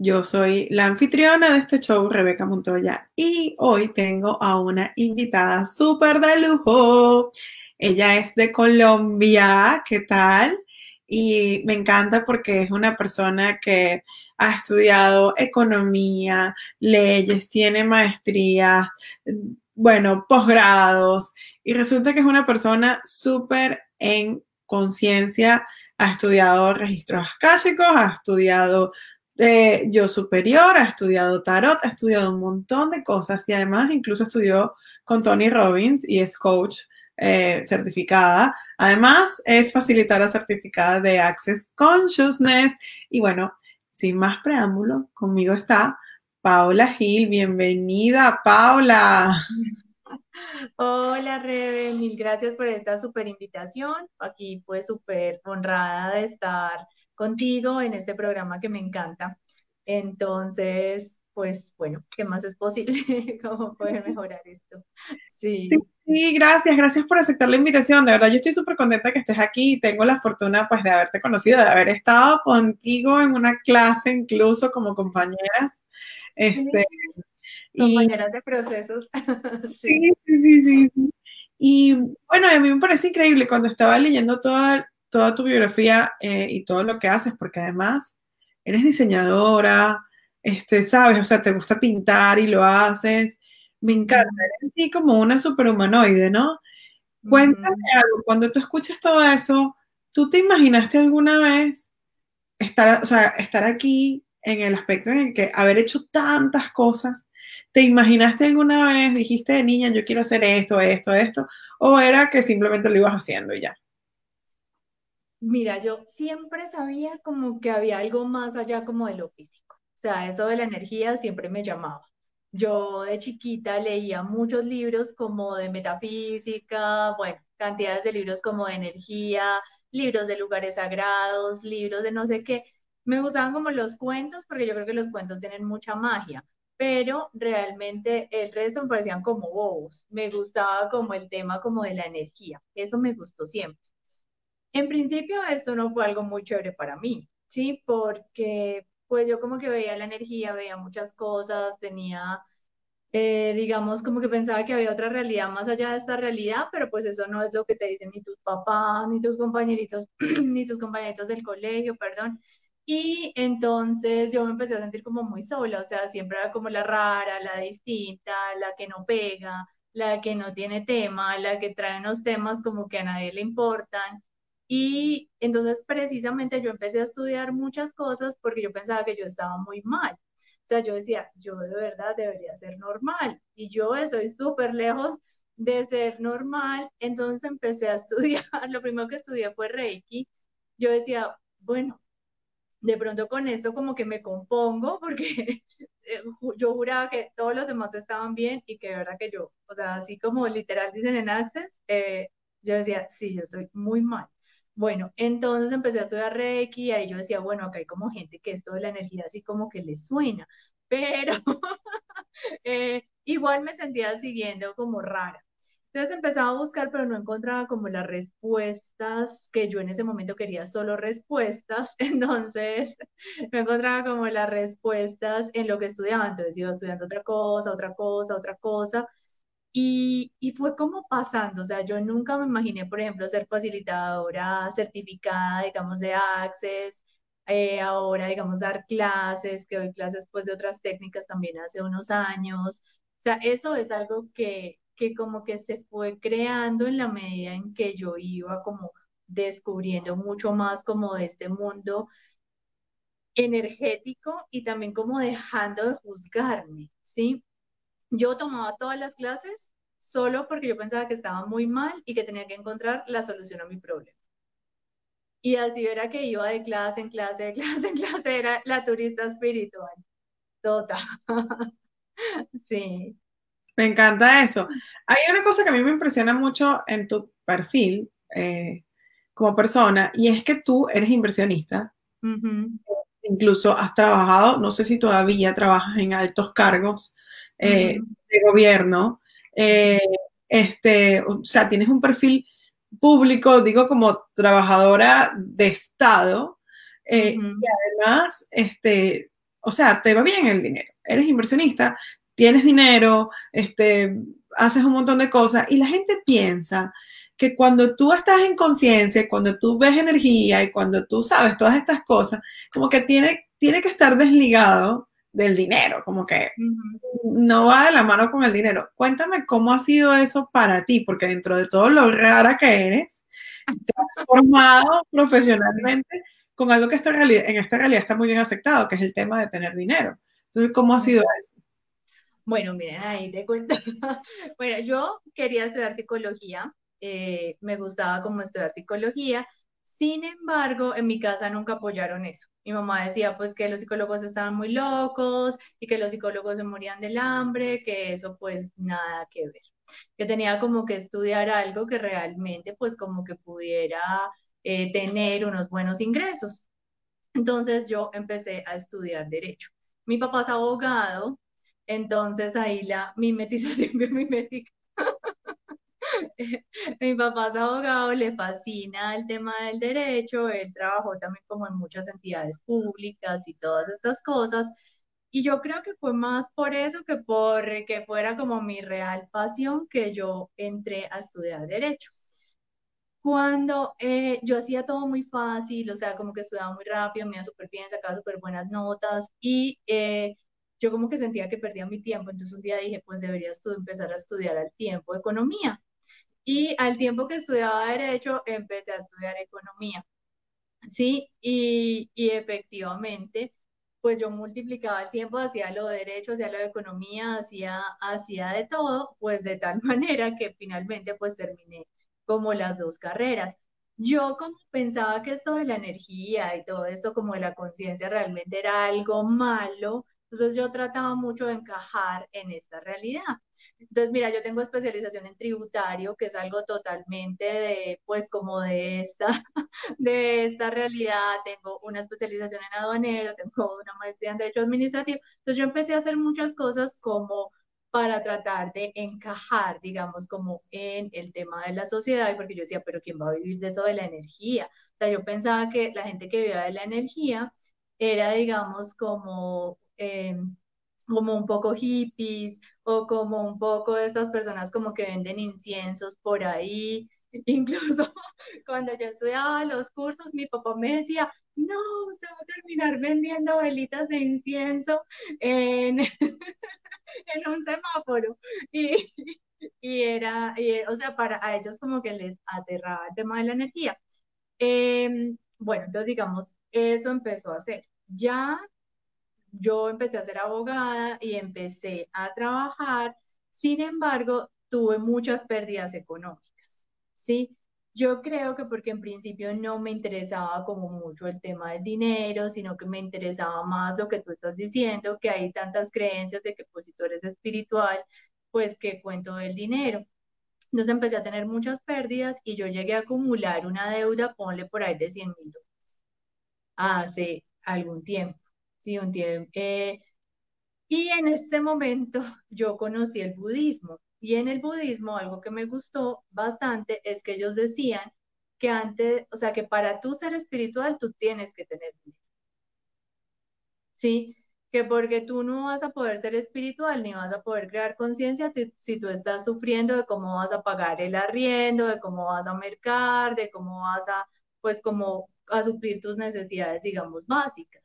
Yo soy la anfitriona de este show, Rebeca Montoya, y hoy tengo a una invitada súper de lujo. Ella es de Colombia, ¿qué tal? Y me encanta porque es una persona que ha estudiado economía, leyes, tiene maestría, bueno, posgrados, y resulta que es una persona súper en conciencia, ha estudiado registros akáshicos, ha estudiado eh, yo superior, ha estudiado tarot, ha estudiado un montón de cosas y además incluso estudió con Tony Robbins y es coach eh, certificada. Además es facilitadora certificada de Access Consciousness y bueno, sin más preámbulo, conmigo está Paula Gil. Bienvenida, Paula. Hola, Rebe, mil gracias por esta super invitación. Aquí pues súper honrada de estar contigo en este programa que me encanta. Entonces, pues bueno, ¿qué más es posible? ¿Cómo puede mejorar esto? Sí. sí. gracias, gracias por aceptar la invitación. De verdad, yo estoy súper contenta que estés aquí y tengo la fortuna pues de haberte conocido, de haber estado contigo en una clase incluso como compañeras. Este, Compañeras de procesos. sí. sí, sí, sí, Y bueno, a mí me parece increíble cuando estaba leyendo toda, toda tu biografía eh, y todo lo que haces, porque además eres diseñadora, este, sabes, o sea, te gusta pintar y lo haces. Me encanta, eres así como una superhumanoide, ¿no? Cuéntame algo, cuando tú escuchas todo eso, ¿tú te imaginaste alguna vez estar, o sea, estar aquí en el aspecto en el que haber hecho tantas cosas ¿Te imaginaste alguna vez, dijiste de niña, yo quiero hacer esto, esto, esto? ¿O era que simplemente lo ibas haciendo y ya? Mira, yo siempre sabía como que había algo más allá como de lo físico. O sea, eso de la energía siempre me llamaba. Yo de chiquita leía muchos libros como de metafísica, bueno, cantidades de libros como de energía, libros de lugares sagrados, libros de no sé qué. Me gustaban como los cuentos porque yo creo que los cuentos tienen mucha magia pero realmente el resto me parecían como bobos. Me gustaba como el tema como de la energía, eso me gustó siempre. En principio esto no fue algo muy chévere para mí, ¿sí? Porque pues yo como que veía la energía, veía muchas cosas, tenía, eh, digamos, como que pensaba que había otra realidad más allá de esta realidad, pero pues eso no es lo que te dicen ni tus papás, ni tus compañeritos, ni tus compañeritos del colegio, perdón. Y entonces yo me empecé a sentir como muy sola, o sea, siempre era como la rara, la distinta, la que no pega, la que no tiene tema, la que trae unos temas como que a nadie le importan. Y entonces precisamente yo empecé a estudiar muchas cosas porque yo pensaba que yo estaba muy mal. O sea, yo decía, yo de verdad debería ser normal y yo estoy súper lejos de ser normal. Entonces empecé a estudiar, lo primero que estudié fue Reiki. Yo decía, bueno, de pronto con esto como que me compongo porque eh, yo juraba que todos los demás estaban bien y que de verdad que yo, o sea, así como literal dicen en Access, eh, yo decía, sí, yo estoy muy mal. Bueno, entonces empecé a estudiar Reiki y ahí yo decía, bueno, acá hay como gente que esto de la energía así como que le suena, pero eh, igual me sentía siguiendo como rara. Entonces empezaba a buscar, pero no encontraba como las respuestas que yo en ese momento quería, solo respuestas. Entonces no encontraba como las respuestas en lo que estudiaba. Entonces iba estudiando otra cosa, otra cosa, otra cosa. Y, y fue como pasando. O sea, yo nunca me imaginé, por ejemplo, ser facilitadora certificada, digamos, de Access. Eh, ahora, digamos, dar clases, que doy clases pues de otras técnicas también hace unos años. O sea, eso es algo que, que como que se fue creando en la medida en que yo iba como descubriendo mucho más como de este mundo energético y también como dejando de juzgarme, ¿sí? Yo tomaba todas las clases solo porque yo pensaba que estaba muy mal y que tenía que encontrar la solución a mi problema. Y así era que iba de clase en clase, de clase en clase, era la turista espiritual Total. Sí. Me encanta eso. Hay una cosa que a mí me impresiona mucho en tu perfil eh, como persona y es que tú eres inversionista. Incluso has trabajado, no sé si todavía trabajas en altos cargos eh, de gobierno. Eh, este, o sea, tienes un perfil público, digo, como trabajadora de Estado. Y además, este, o sea, te va bien el dinero. Eres inversionista, tienes dinero, este, haces un montón de cosas y la gente piensa que cuando tú estás en conciencia, cuando tú ves energía y cuando tú sabes todas estas cosas, como que tiene, tiene que estar desligado del dinero, como que no va de la mano con el dinero. Cuéntame cómo ha sido eso para ti, porque dentro de todo lo rara que eres, te has formado profesionalmente con algo que esta realidad, en esta realidad está muy bien aceptado, que es el tema de tener dinero. Entonces, ¿cómo ha sido eso? Bueno, miren, ahí te cuento. bueno, yo quería estudiar psicología, eh, me gustaba como estudiar psicología, sin embargo, en mi casa nunca apoyaron eso. Mi mamá decía pues que los psicólogos estaban muy locos y que los psicólogos se morían del hambre, que eso pues nada que ver. Que tenía como que estudiar algo que realmente pues como que pudiera eh, tener unos buenos ingresos. Entonces yo empecé a estudiar derecho. Mi papá es abogado, entonces ahí la mimetización mimética. Mi papá es abogado, le fascina el tema del derecho, él trabajó también como en muchas entidades públicas y todas estas cosas. Y yo creo que fue más por eso que por que fuera como mi real pasión que yo entré a estudiar derecho. Cuando eh, yo hacía todo muy fácil, o sea, como que estudiaba muy rápido, me iba súper bien, sacaba súper buenas notas y eh, yo como que sentía que perdía mi tiempo, entonces un día dije, pues deberías tú empezar a estudiar al tiempo economía. Y al tiempo que estudiaba derecho, empecé a estudiar economía. Sí, y, y efectivamente, pues yo multiplicaba el tiempo, hacía lo de derecho, hacía lo de economía, hacía, hacía de todo, pues de tal manera que finalmente pues terminé como las dos carreras. Yo como pensaba que esto de la energía y todo eso como de la conciencia realmente era algo malo, entonces yo trataba mucho de encajar en esta realidad. Entonces, mira, yo tengo especialización en tributario, que es algo totalmente de, pues, como de esta, de esta realidad. Tengo una especialización en aduanero, tengo una maestría en derecho administrativo. Entonces, yo empecé a hacer muchas cosas como para tratar de encajar, digamos, como en el tema de la sociedad, porque yo decía, pero ¿quién va a vivir de eso de la energía? O sea, yo pensaba que la gente que vivía de la energía era, digamos, como eh, como un poco hippies o como un poco de esas personas como que venden inciensos por ahí. Incluso cuando yo estudiaba los cursos, mi papá me decía, no, usted va a terminar vendiendo velitas de incienso en, en un semáforo. Y, y era, o sea, para a ellos como que les aterraba el tema de la energía. Em, bueno, entonces digamos, eso empezó a hacer. Ya yo empecé a ser abogada y empecé a trabajar, sin embargo, tuve muchas pérdidas económicas, ¿sí? Yo creo que porque en principio no me interesaba como mucho el tema del dinero, sino que me interesaba más lo que tú estás diciendo, que hay tantas creencias de que pues espiritual, pues que cuento del dinero. Entonces empecé a tener muchas pérdidas y yo llegué a acumular una deuda, ponle por ahí de 100 mil dólares, hace algún tiempo. Sí, un tiempo. Eh, y en ese momento yo conocí el budismo. Y en el budismo algo que me gustó bastante es que ellos decían que antes, o sea, que para tú ser espiritual tú tienes que tener dinero. ¿Sí? Que porque tú no vas a poder ser espiritual ni vas a poder crear conciencia si tú estás sufriendo de cómo vas a pagar el arriendo, de cómo vas a mercar, de cómo vas a, pues como a suplir tus necesidades, digamos, básicas.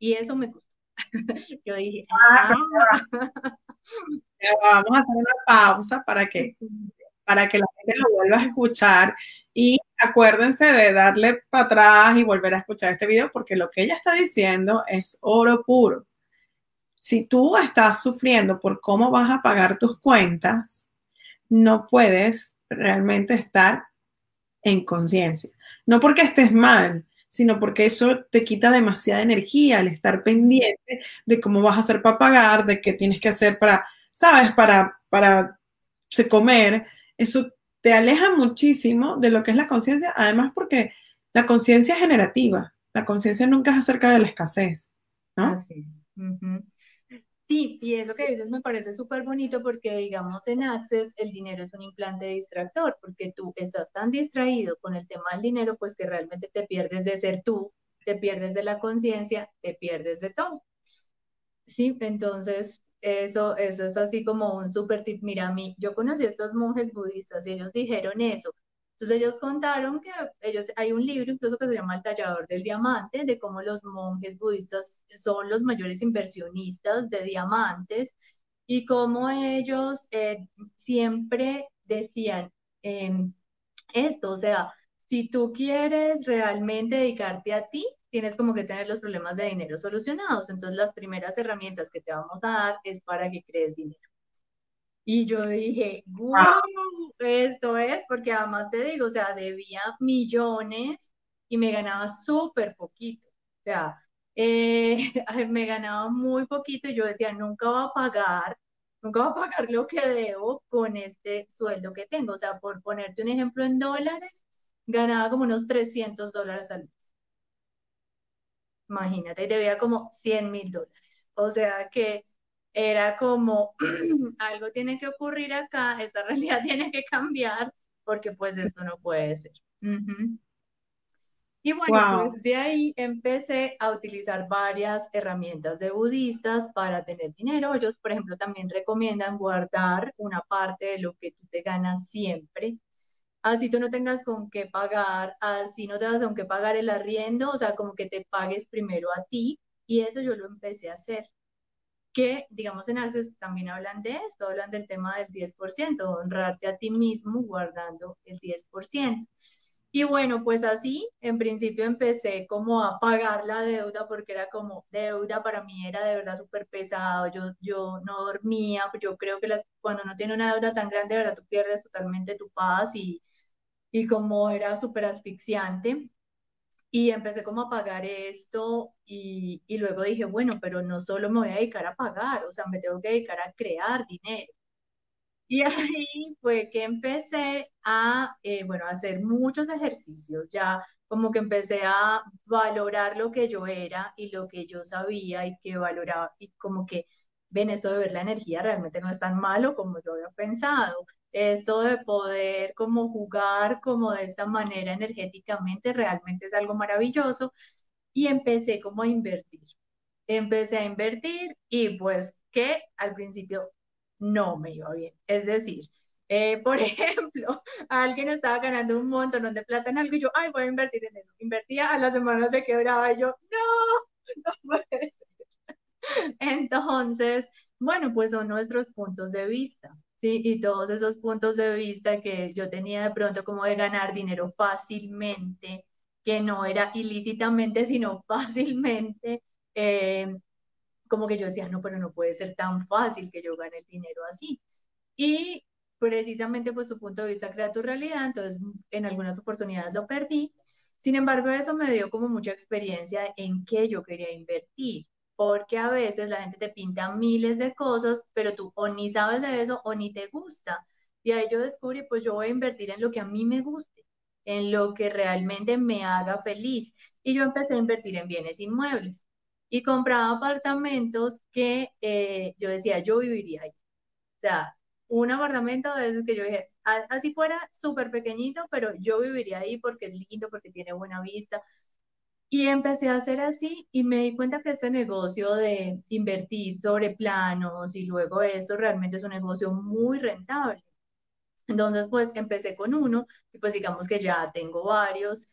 Y eso me gustó. Yo dije, ah, ah". vamos a hacer una pausa para que, para que la gente lo vuelva a escuchar. Y acuérdense de darle para atrás y volver a escuchar este video porque lo que ella está diciendo es oro puro. Si tú estás sufriendo por cómo vas a pagar tus cuentas, no puedes realmente estar en conciencia. No porque estés mal, sino porque eso te quita demasiada energía, el estar pendiente de cómo vas a hacer para pagar, de qué tienes que hacer para, ¿sabes? Para, para comer. Eso te aleja muchísimo de lo que es la conciencia, además porque la conciencia es generativa, la conciencia nunca es acerca de la escasez, ¿no? Sí, y es lo que dices me parece súper bonito porque, digamos, en Access el dinero es un implante distractor, porque tú estás tan distraído con el tema del dinero, pues que realmente te pierdes de ser tú, te pierdes de la conciencia, te pierdes de todo. Sí, entonces eso, eso es así como un súper tip. Mira, a mí, yo conocí a estos monjes budistas y ellos dijeron eso, entonces ellos contaron que ellos, hay un libro incluso que se llama El tallador del diamante, de cómo los monjes budistas son los mayores inversionistas de diamantes y cómo ellos eh, siempre decían em, esto, o sea, si tú quieres realmente dedicarte a ti, tienes como que tener los problemas de dinero solucionados. Entonces las primeras herramientas que te vamos a dar es para que crees dinero. Y yo dije, wow, esto es, porque además te digo, o sea, debía millones y me ganaba súper poquito. O sea, eh, me ganaba muy poquito y yo decía, nunca va a pagar, nunca va a pagar lo que debo con este sueldo que tengo. O sea, por ponerte un ejemplo en dólares, ganaba como unos 300 dólares al mes. Imagínate, debía como 100 mil dólares. O sea que era como, algo tiene que ocurrir acá, esta realidad tiene que cambiar, porque pues esto no puede ser. Y bueno, pues de ahí empecé a utilizar varias herramientas de budistas para tener dinero. Ellos, por ejemplo, también recomiendan guardar una parte de lo que tú te ganas siempre. Así tú no tengas con qué pagar, así no te vas con qué pagar el arriendo, o sea, como que te pagues primero a ti. Y eso yo lo empecé a hacer que, digamos, en Access también hablan de esto, hablan del tema del 10%, honrarte a ti mismo guardando el 10%. Y bueno, pues así, en principio empecé como a pagar la deuda porque era como deuda para mí era de verdad súper pesado, yo, yo no dormía, yo creo que las, cuando no tiene una deuda tan grande, de verdad tú pierdes totalmente tu paz y, y como era súper asfixiante. Y empecé como a pagar esto y, y, luego dije, bueno, pero no solo me voy a dedicar a pagar, o sea, me tengo que dedicar a crear dinero. Y ahí fue que empecé a, eh, bueno, a hacer muchos ejercicios, ya como que empecé a valorar lo que yo era y lo que yo sabía y que valoraba, y como que, ven, esto de ver la energía realmente no es tan malo como yo había pensado esto de poder como jugar como de esta manera energéticamente realmente es algo maravilloso y empecé como a invertir. Empecé a invertir y pues que al principio no me iba bien. Es decir, eh, por ejemplo, alguien estaba ganando un montón de plata en algo y yo, ay, voy a invertir en eso. Invertía, a las semanas se quebraba y yo, no, no puede ser. Entonces, bueno, pues son nuestros puntos de vista. ¿Sí? Y todos esos puntos de vista que yo tenía de pronto como de ganar dinero fácilmente, que no era ilícitamente, sino fácilmente, eh, como que yo decía, no, pero no puede ser tan fácil que yo gane el dinero así. Y precisamente pues su punto de vista crea tu realidad, entonces en algunas oportunidades lo perdí. Sin embargo, eso me dio como mucha experiencia en qué yo quería invertir porque a veces la gente te pinta miles de cosas, pero tú o ni sabes de eso o ni te gusta. Y ahí yo descubrí, pues yo voy a invertir en lo que a mí me guste, en lo que realmente me haga feliz. Y yo empecé a invertir en bienes inmuebles y compraba apartamentos que eh, yo decía, yo viviría ahí. O sea, un apartamento de esos que yo dije, así fuera súper pequeñito, pero yo viviría ahí porque es lindo, porque tiene buena vista, y empecé a hacer así y me di cuenta que este negocio de invertir sobre planos y luego eso realmente es un negocio muy rentable. Entonces, pues empecé con uno y pues digamos que ya tengo varios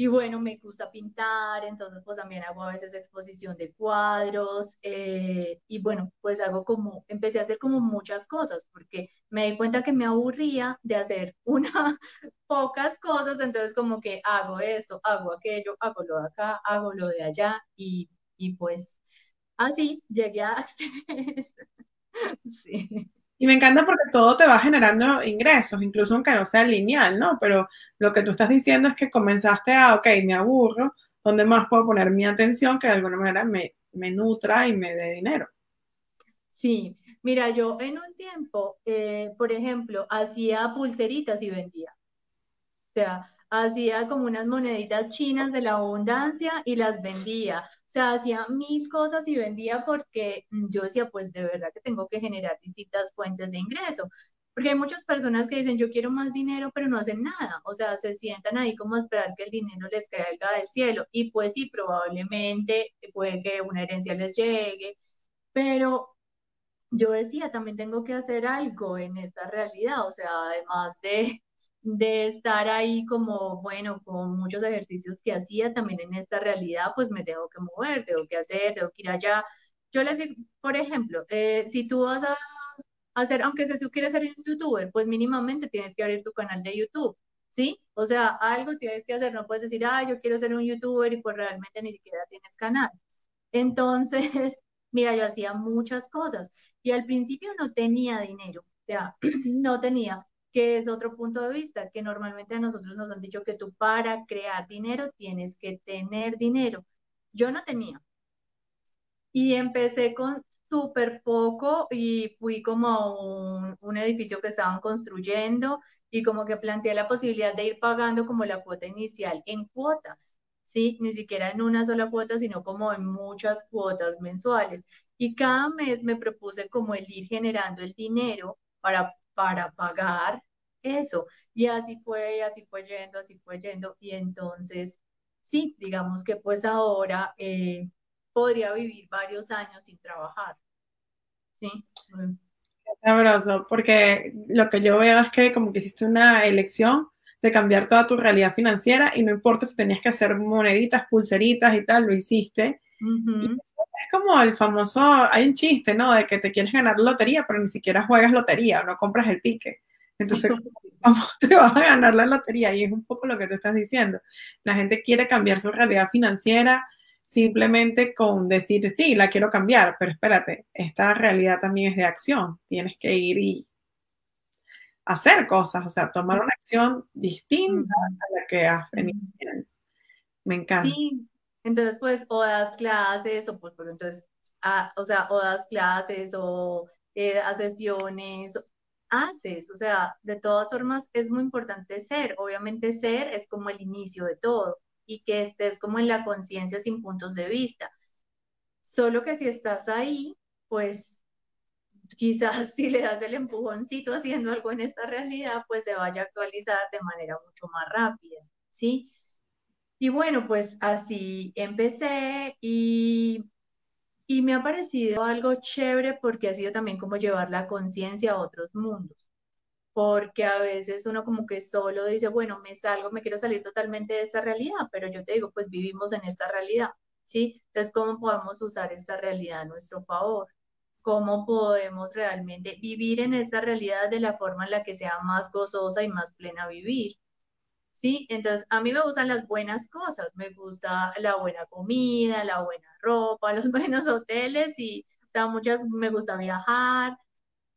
y bueno, me gusta pintar, entonces pues también hago a veces exposición de cuadros eh, y bueno, pues hago como, empecé a hacer como muchas cosas porque me di cuenta que me aburría de hacer una, pocas cosas, entonces como que hago esto, hago aquello, hago lo de acá, hago lo de allá y, y pues así llegué a sí. Y me encanta porque todo te va generando ingresos, incluso aunque no sea lineal, ¿no? Pero lo que tú estás diciendo es que comenzaste a, ok, me aburro, ¿dónde más puedo poner mi atención que de alguna manera me, nutra y me dé dinero? Sí, mira, yo en un tiempo, eh, por ejemplo, hacía pulseritas y vendía. O sea, hacía como unas moneditas chinas de la abundancia y las vendía. O sea, hacía mil cosas y vendía porque yo decía, pues de verdad que tengo que generar distintas fuentes de ingreso. Porque hay muchas personas que dicen, yo quiero más dinero, pero no hacen nada. O sea, se sientan ahí como a esperar que el dinero les caiga del cielo. Y pues sí, probablemente puede que una herencia les llegue, pero yo decía, también tengo que hacer algo en esta realidad. O sea, además de de estar ahí como, bueno, con muchos ejercicios que hacía también en esta realidad, pues me tengo que mover, tengo que hacer, tengo que ir allá. Yo les digo, por ejemplo, eh, si tú vas a hacer, aunque si tú quieres ser un youtuber, pues mínimamente tienes que abrir tu canal de YouTube, ¿sí? O sea, algo tienes que hacer, no puedes decir, ah, yo quiero ser un youtuber y pues realmente ni siquiera tienes canal. Entonces, mira, yo hacía muchas cosas y al principio no tenía dinero, o sea, no tenía que es otro punto de vista, que normalmente a nosotros nos han dicho que tú para crear dinero tienes que tener dinero. Yo no tenía. Y empecé con súper poco y fui como a un, edificio que estaban construyendo y como que planteé la posibilidad de ir pagando como la cuota inicial en cuotas, ¿sí? Ni siquiera en una sola cuota, sino como en muchas cuotas mensuales. Y cada mes me propuse como el ir generando el dinero para para pagar eso. Y así fue, y así fue yendo, así fue yendo. Y entonces, sí, digamos que pues ahora eh, podría vivir varios años sin trabajar. Sí. Sabroso, porque lo que yo veo es que como que hiciste una elección de cambiar toda tu realidad financiera y no importa si tenías que hacer moneditas, pulseritas y tal, lo hiciste. Es como el famoso, hay un chiste, ¿no? De que te quieres ganar lotería, pero ni siquiera juegas lotería o no compras el ticket. Entonces, ¿cómo te vas a ganar la lotería? Y es un poco lo que te estás diciendo. La gente quiere cambiar su realidad financiera simplemente con decir, sí, la quiero cambiar, pero espérate, esta realidad también es de acción. Tienes que ir y hacer cosas, o sea, tomar una acción distinta a la que has venido Me encanta. Sí, entonces pues o das clases o pues, entonces, ah, o sea, o das clases o eh, sesiones, haces, o sea, de todas formas es muy importante ser, obviamente ser es como el inicio de todo y que estés como en la conciencia sin puntos de vista. Solo que si estás ahí, pues quizás si le das el empujoncito haciendo algo en esta realidad, pues se vaya a actualizar de manera mucho más rápida, ¿sí? Y bueno, pues así empecé y, y me ha parecido algo chévere porque ha sido también como llevar la conciencia a otros mundos. Porque a veces uno como que solo dice, bueno, me salgo, me quiero salir totalmente de esta realidad, pero yo te digo, pues vivimos en esta realidad, ¿sí? Entonces, ¿cómo podemos usar esta realidad a nuestro favor? cómo podemos realmente vivir en esta realidad de la forma en la que sea más gozosa y más plena vivir. ¿Sí? Entonces, a mí me gustan las buenas cosas, me gusta la buena comida, la buena ropa, los buenos hoteles y, o sea, muchas, me gusta viajar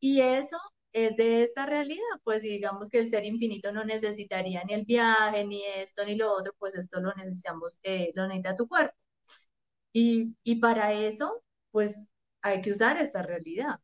y eso es de esta realidad, pues digamos que el ser infinito no necesitaría ni el viaje, ni esto, ni lo otro, pues esto lo necesitamos, eh, lo necesita tu cuerpo. Y, y para eso, pues hay que usar esta realidad.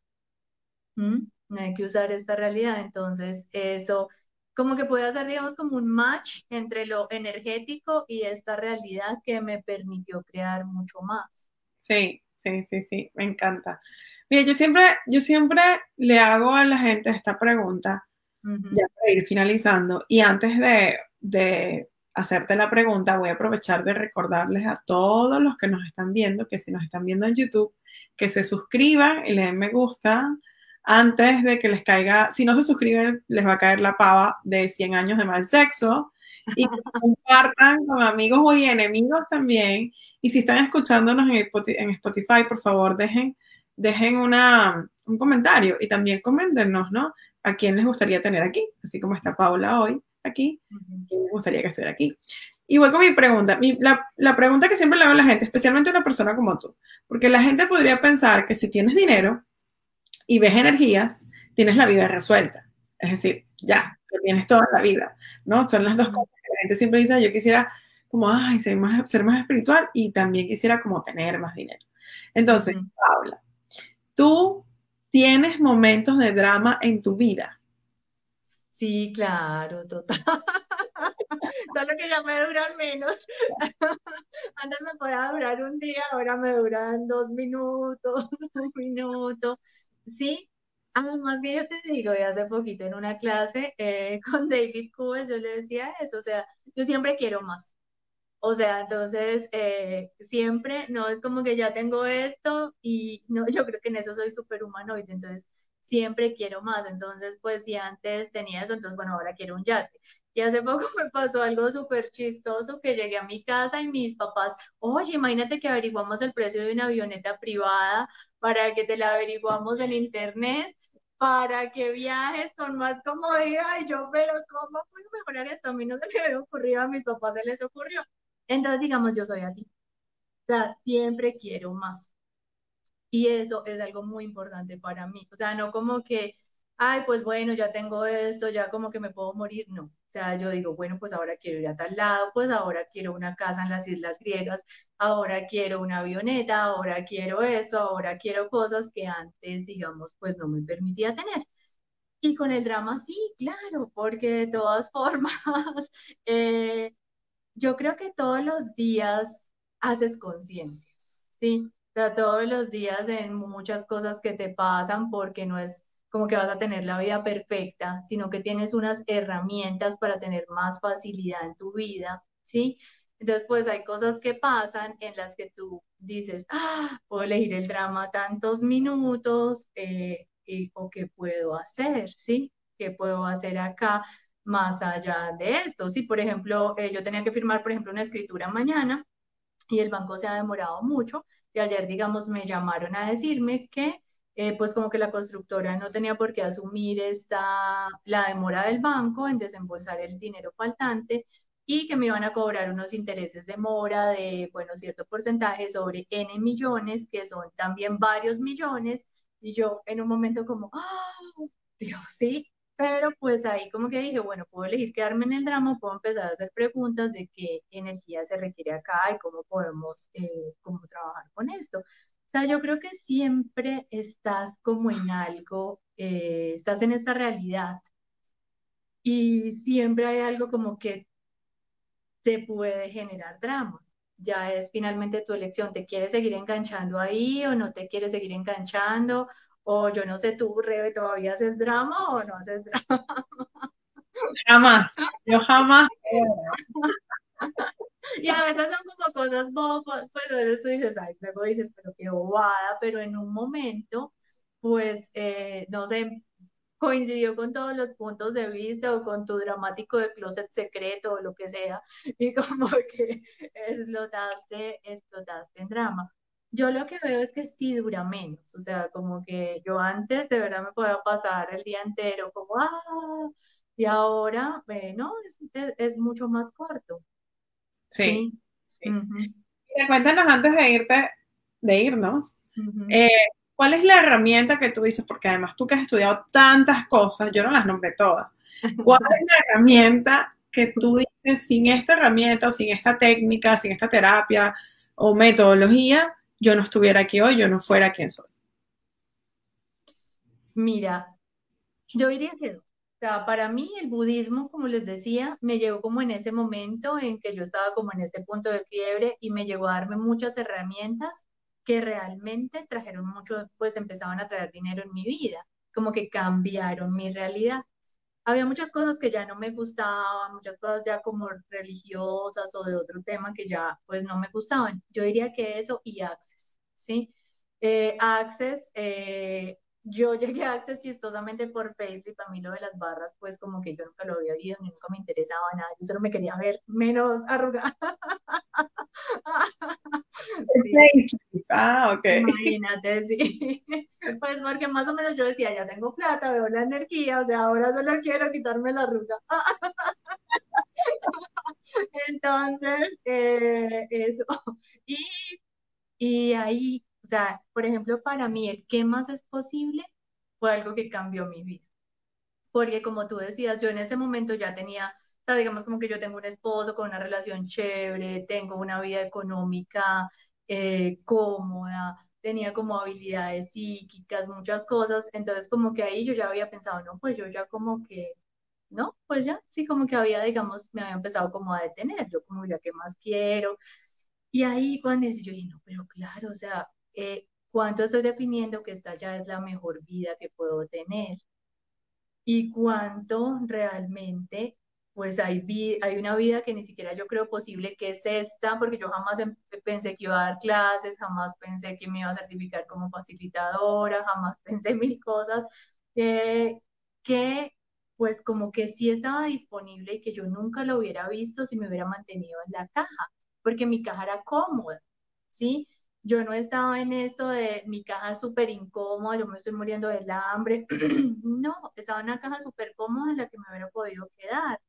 Hay que usar esta realidad. Entonces, eso como que puede hacer, digamos, como un match entre lo energético y esta realidad que me permitió crear mucho más. Sí, sí, sí, sí, me encanta. Mira, yo siempre, yo siempre le hago a la gente esta pregunta, ya para ir finalizando, y antes de, de hacerte la pregunta, voy a aprovechar de recordarles a todos los que nos están viendo, que si nos están viendo en YouTube, que se suscriban y le den me gusta antes de que les caiga, si no se suscriben, les va a caer la pava de 100 años de mal sexo y compartan con amigos y enemigos también. Y si están escuchándonos en Spotify, por favor, dejen, dejen una, un comentario y también coméntenos, ¿no? A quién les gustaría tener aquí, así como está Paula hoy aquí, quién les gustaría que estuviera aquí. Y voy con mi pregunta. la, la, pregunta que siempre le hago a la gente, especialmente a una persona como tú, porque la gente podría pensar que si tienes dinero y ves energías, tienes la vida resuelta. Es decir, ya, lo tienes toda la vida, ¿no? Son las dos cosas que la gente siempre dice, yo quisiera como, ay, ser más, ser más espiritual y también quisiera como tener más dinero. Entonces, Paula, tú tienes momentos de drama en tu vida. Sí, claro, total. Solo que ya me duran menos. Antes me podía durar un día, ahora me duran dos minutos, un minuto. Sí, además que yo te digo, y hace poquito en una clase eh, con David Cubes, yo le decía eso, o sea, yo siempre quiero más. O sea, entonces, eh, siempre, no es como que ya tengo esto y no, yo creo que en eso soy súper humanoide, entonces siempre quiero más. Entonces, pues si antes tenía eso, entonces, bueno, ahora quiero un yate. Y hace poco me pasó algo súper chistoso que llegué a mi casa y mis papás, oye, imagínate que averiguamos el precio de una avioneta privada para que te la averiguamos en internet para que viajes con más comodidad. Y yo, pero ¿cómo puedo mejorar esto? A mí no se me había ocurrido, a mis papás se les ocurrió. Entonces, digamos, yo soy así. O sea, siempre quiero más. Y eso es algo muy importante para mí. O sea, no como que, ay, pues bueno, ya tengo esto, ya como que me puedo morir. No. O sea, yo digo, bueno, pues ahora quiero ir a tal lado, pues ahora quiero una casa en las Islas Griegas, ahora quiero una avioneta, ahora quiero esto, ahora quiero cosas que antes, digamos, pues no me permitía tener. Y con el drama sí, claro, porque de todas formas, eh, yo creo que todos los días haces conciencias, ¿sí? O sea, todos los días en muchas cosas que te pasan porque no es como que vas a tener la vida perfecta, sino que tienes unas herramientas para tener más facilidad en tu vida, ¿sí? Entonces, pues hay cosas que pasan en las que tú dices, ah, puedo elegir el drama tantos minutos, eh, o qué puedo hacer, ¿sí? ¿Qué puedo hacer acá más allá de esto? Sí, por ejemplo, eh, yo tenía que firmar, por ejemplo, una escritura mañana y el banco se ha demorado mucho y ayer, digamos, me llamaron a decirme que, eh, pues como que la constructora no tenía por qué asumir esta, la demora del banco en desembolsar el dinero faltante y que me iban a cobrar unos intereses de mora de, bueno, cierto porcentaje sobre N millones, que son también varios millones, y yo en un momento como, ¡ah! Dios, sí, pero pues ahí como que dije, bueno, puedo elegir quedarme en el drama, puedo empezar a hacer preguntas de qué energía se requiere acá y cómo podemos eh, cómo trabajar con esto. O sea, yo creo que siempre estás como en algo, eh, estás en esta realidad y siempre hay algo como que te puede generar drama. Ya es finalmente tu elección, ¿te quieres seguir enganchando ahí o no te quieres seguir enganchando? O yo no sé, tú, Rebe, ¿todavía haces drama o no haces drama? Jamás, yo jamás. y a veces son como cosas bobas, pues a veces tú dices, ay, luego dices, pero qué bobada, pero en un momento, pues, eh, no sé, coincidió con todos los puntos de vista o con tu dramático de closet secreto o lo que sea, y como que explotaste, explotaste en drama. Yo lo que veo es que sí dura menos, o sea, como que yo antes de verdad me podía pasar el día entero como, ah, y ahora, bueno, es, es, mucho más corto. Sí. cuéntanos antes de irte, de irnos, eh, ¿cuál es la herramienta que tú dices? Porque además tú que has estudiado tantas cosas, yo no las nombré todas. ¿Cuál es la herramienta que tú dices, sin esta herramienta o sin esta técnica, sin esta terapia o metodología, yo no estuviera aquí hoy, yo no fuera quien soy? Mira, yo diría que sea, para mí el budismo, como les decía, me llegó como en ese momento en que yo estaba como en este punto de quiebre y me llegó a darme muchas herramientas que realmente trajeron mucho, pues empezaban a traer dinero en mi vida, como que cambiaron mi realidad había muchas cosas que ya no me gustaban, muchas cosas ya como religiosas o de otro tema que ya pues no me gustaban. Yo diría que eso y Access, ¿sí? Eh, Access, eh, yo llegué a Access chistosamente por Facebook, a mí lo de las barras, pues como que yo nunca lo había oído, nunca me interesaba nada, yo solo me quería ver menos arrugada. Ah, ok. Imagínate, sí. Pues porque más o menos yo decía, ya tengo plata, veo la energía, o sea, ahora solo quiero quitarme la arruga. Entonces, eh, eso. Y, y ahí, o sea, por ejemplo, para mí, el qué más es posible fue algo que cambió mi vida. Porque como tú decías, yo en ese momento ya tenía, digamos como que yo tengo un esposo con una relación chévere, tengo una vida económica eh, cómoda, tenía como habilidades psíquicas, muchas cosas, entonces como que ahí yo ya había pensado, no, pues yo ya como que, no, pues ya, sí, como que había, digamos, me había empezado como a detener, yo como ya, ¿qué más quiero? Y ahí cuando yo dije, no, pero claro, o sea, eh, ¿cuánto estoy definiendo que esta ya es la mejor vida que puedo tener? Y cuánto realmente pues hay, hay una vida que ni siquiera yo creo posible que es esta, porque yo jamás em, pensé que iba a dar clases, jamás pensé que me iba a certificar como facilitadora, jamás pensé mil cosas, que pues como que sí estaba disponible y que yo nunca lo hubiera visto si me hubiera mantenido en la caja, porque mi caja era cómoda, ¿sí? Yo no estaba en esto de mi caja súper incómoda, yo me estoy muriendo del hambre, no, estaba en una caja súper cómoda en la que me hubiera podido quedar.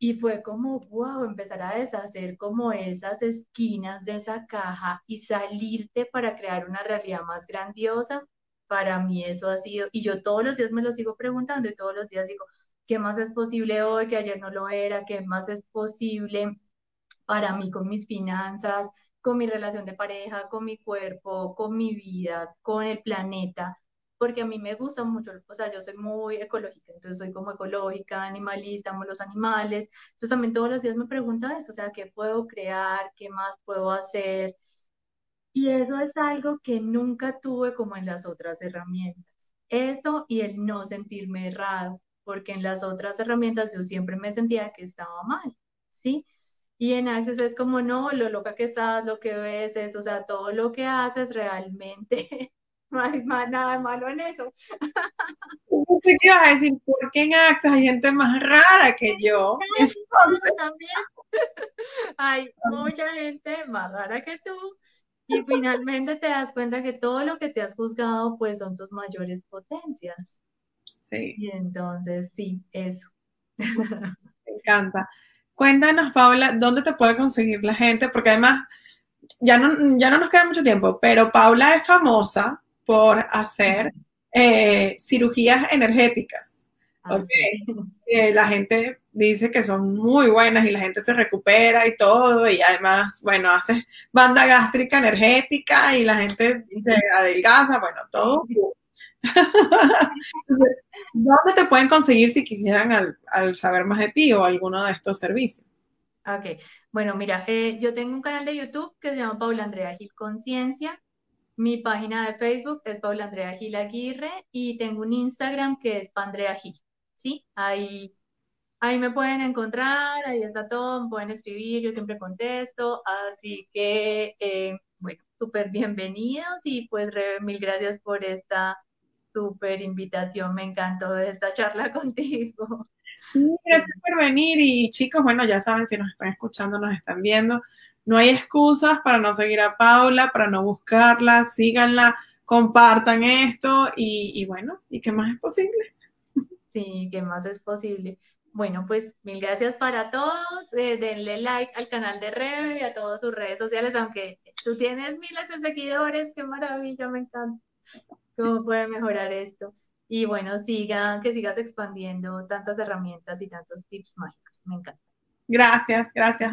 Y fue como, wow, empezar a deshacer como esas esquinas de esa caja y salirte para crear una realidad más grandiosa. Para mí eso ha sido, y yo todos los días me lo sigo preguntando y todos los días digo, ¿qué más es posible hoy que ayer no lo era? ¿Qué más es posible para mí con mis finanzas, con mi relación de pareja, con mi cuerpo, con mi vida, con el planeta? porque a mí me gusta mucho, o sea, yo soy muy ecológica, entonces soy como ecológica, animalista, amo los animales, entonces también todos los días me pregunto eso, o sea, ¿qué puedo crear? ¿Qué más puedo hacer? Y eso es algo que nunca tuve como en las otras herramientas. Eso y el no sentirme errado, porque en las otras herramientas yo siempre me sentía que estaba mal, ¿sí? Y en Access es como, no, lo loca que estás, lo que ves, es, o sea, todo lo que haces realmente no hay más, nada malo en eso. ¿Qué ibas a decir? Porque en Access hay gente más rara que yo. también. Hay mucha gente más rara que tú. Y finalmente te das cuenta que todo lo que te has juzgado, pues son tus mayores potencias. Sí. Y entonces, sí, eso. Me encanta. Cuéntanos, Paula, ¿dónde te puede conseguir la gente? Porque además, ya no, ya no nos queda mucho tiempo, pero Paula es famosa por hacer eh, cirugías energéticas. Ah, la gente dice que son muy buenas y la gente se recupera y todo, y además, bueno, hace banda gástrica energética y la gente se adelgaza, bueno, todo. ¿Dónde te pueden conseguir si quisieran al, saber más de ti o alguno de estos servicios? Ok, bueno, mira, eh, yo tengo un canal de YouTube que se llama Paula Andrea Gil Conciencia. Mi página de Facebook es Paula Andrea Gil Aguirre y tengo un Instagram que es Pandrea Gil, ¿sí? Ahí, ahí me pueden encontrar, ahí está todo, me pueden escribir, yo siempre contesto, así que, eh, bueno, súper bienvenidos y pues mil gracias por esta súper invitación, me encantó esta charla contigo. Sí, gracias por venir y chicos, bueno, ya saben, si nos están escuchando, nos están viendo, no hay excusas para no seguir a Paula, para no buscarla, síganla, compartan esto y, bueno, ¿y qué más es posible? Sí, ¿qué más es posible? Bueno, pues mil gracias para todos. Eh, denle like al canal de Rebe y a todas sus redes sociales, aunque tú tienes miles de seguidores, qué maravilla, me encanta. ¿Cómo puede mejorar esto? Y bueno, siga, que sigas expandiendo tantas herramientas y tantos tips mágicos. Me encanta. Gracias, gracias.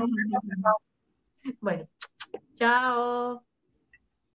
Bueno, chao.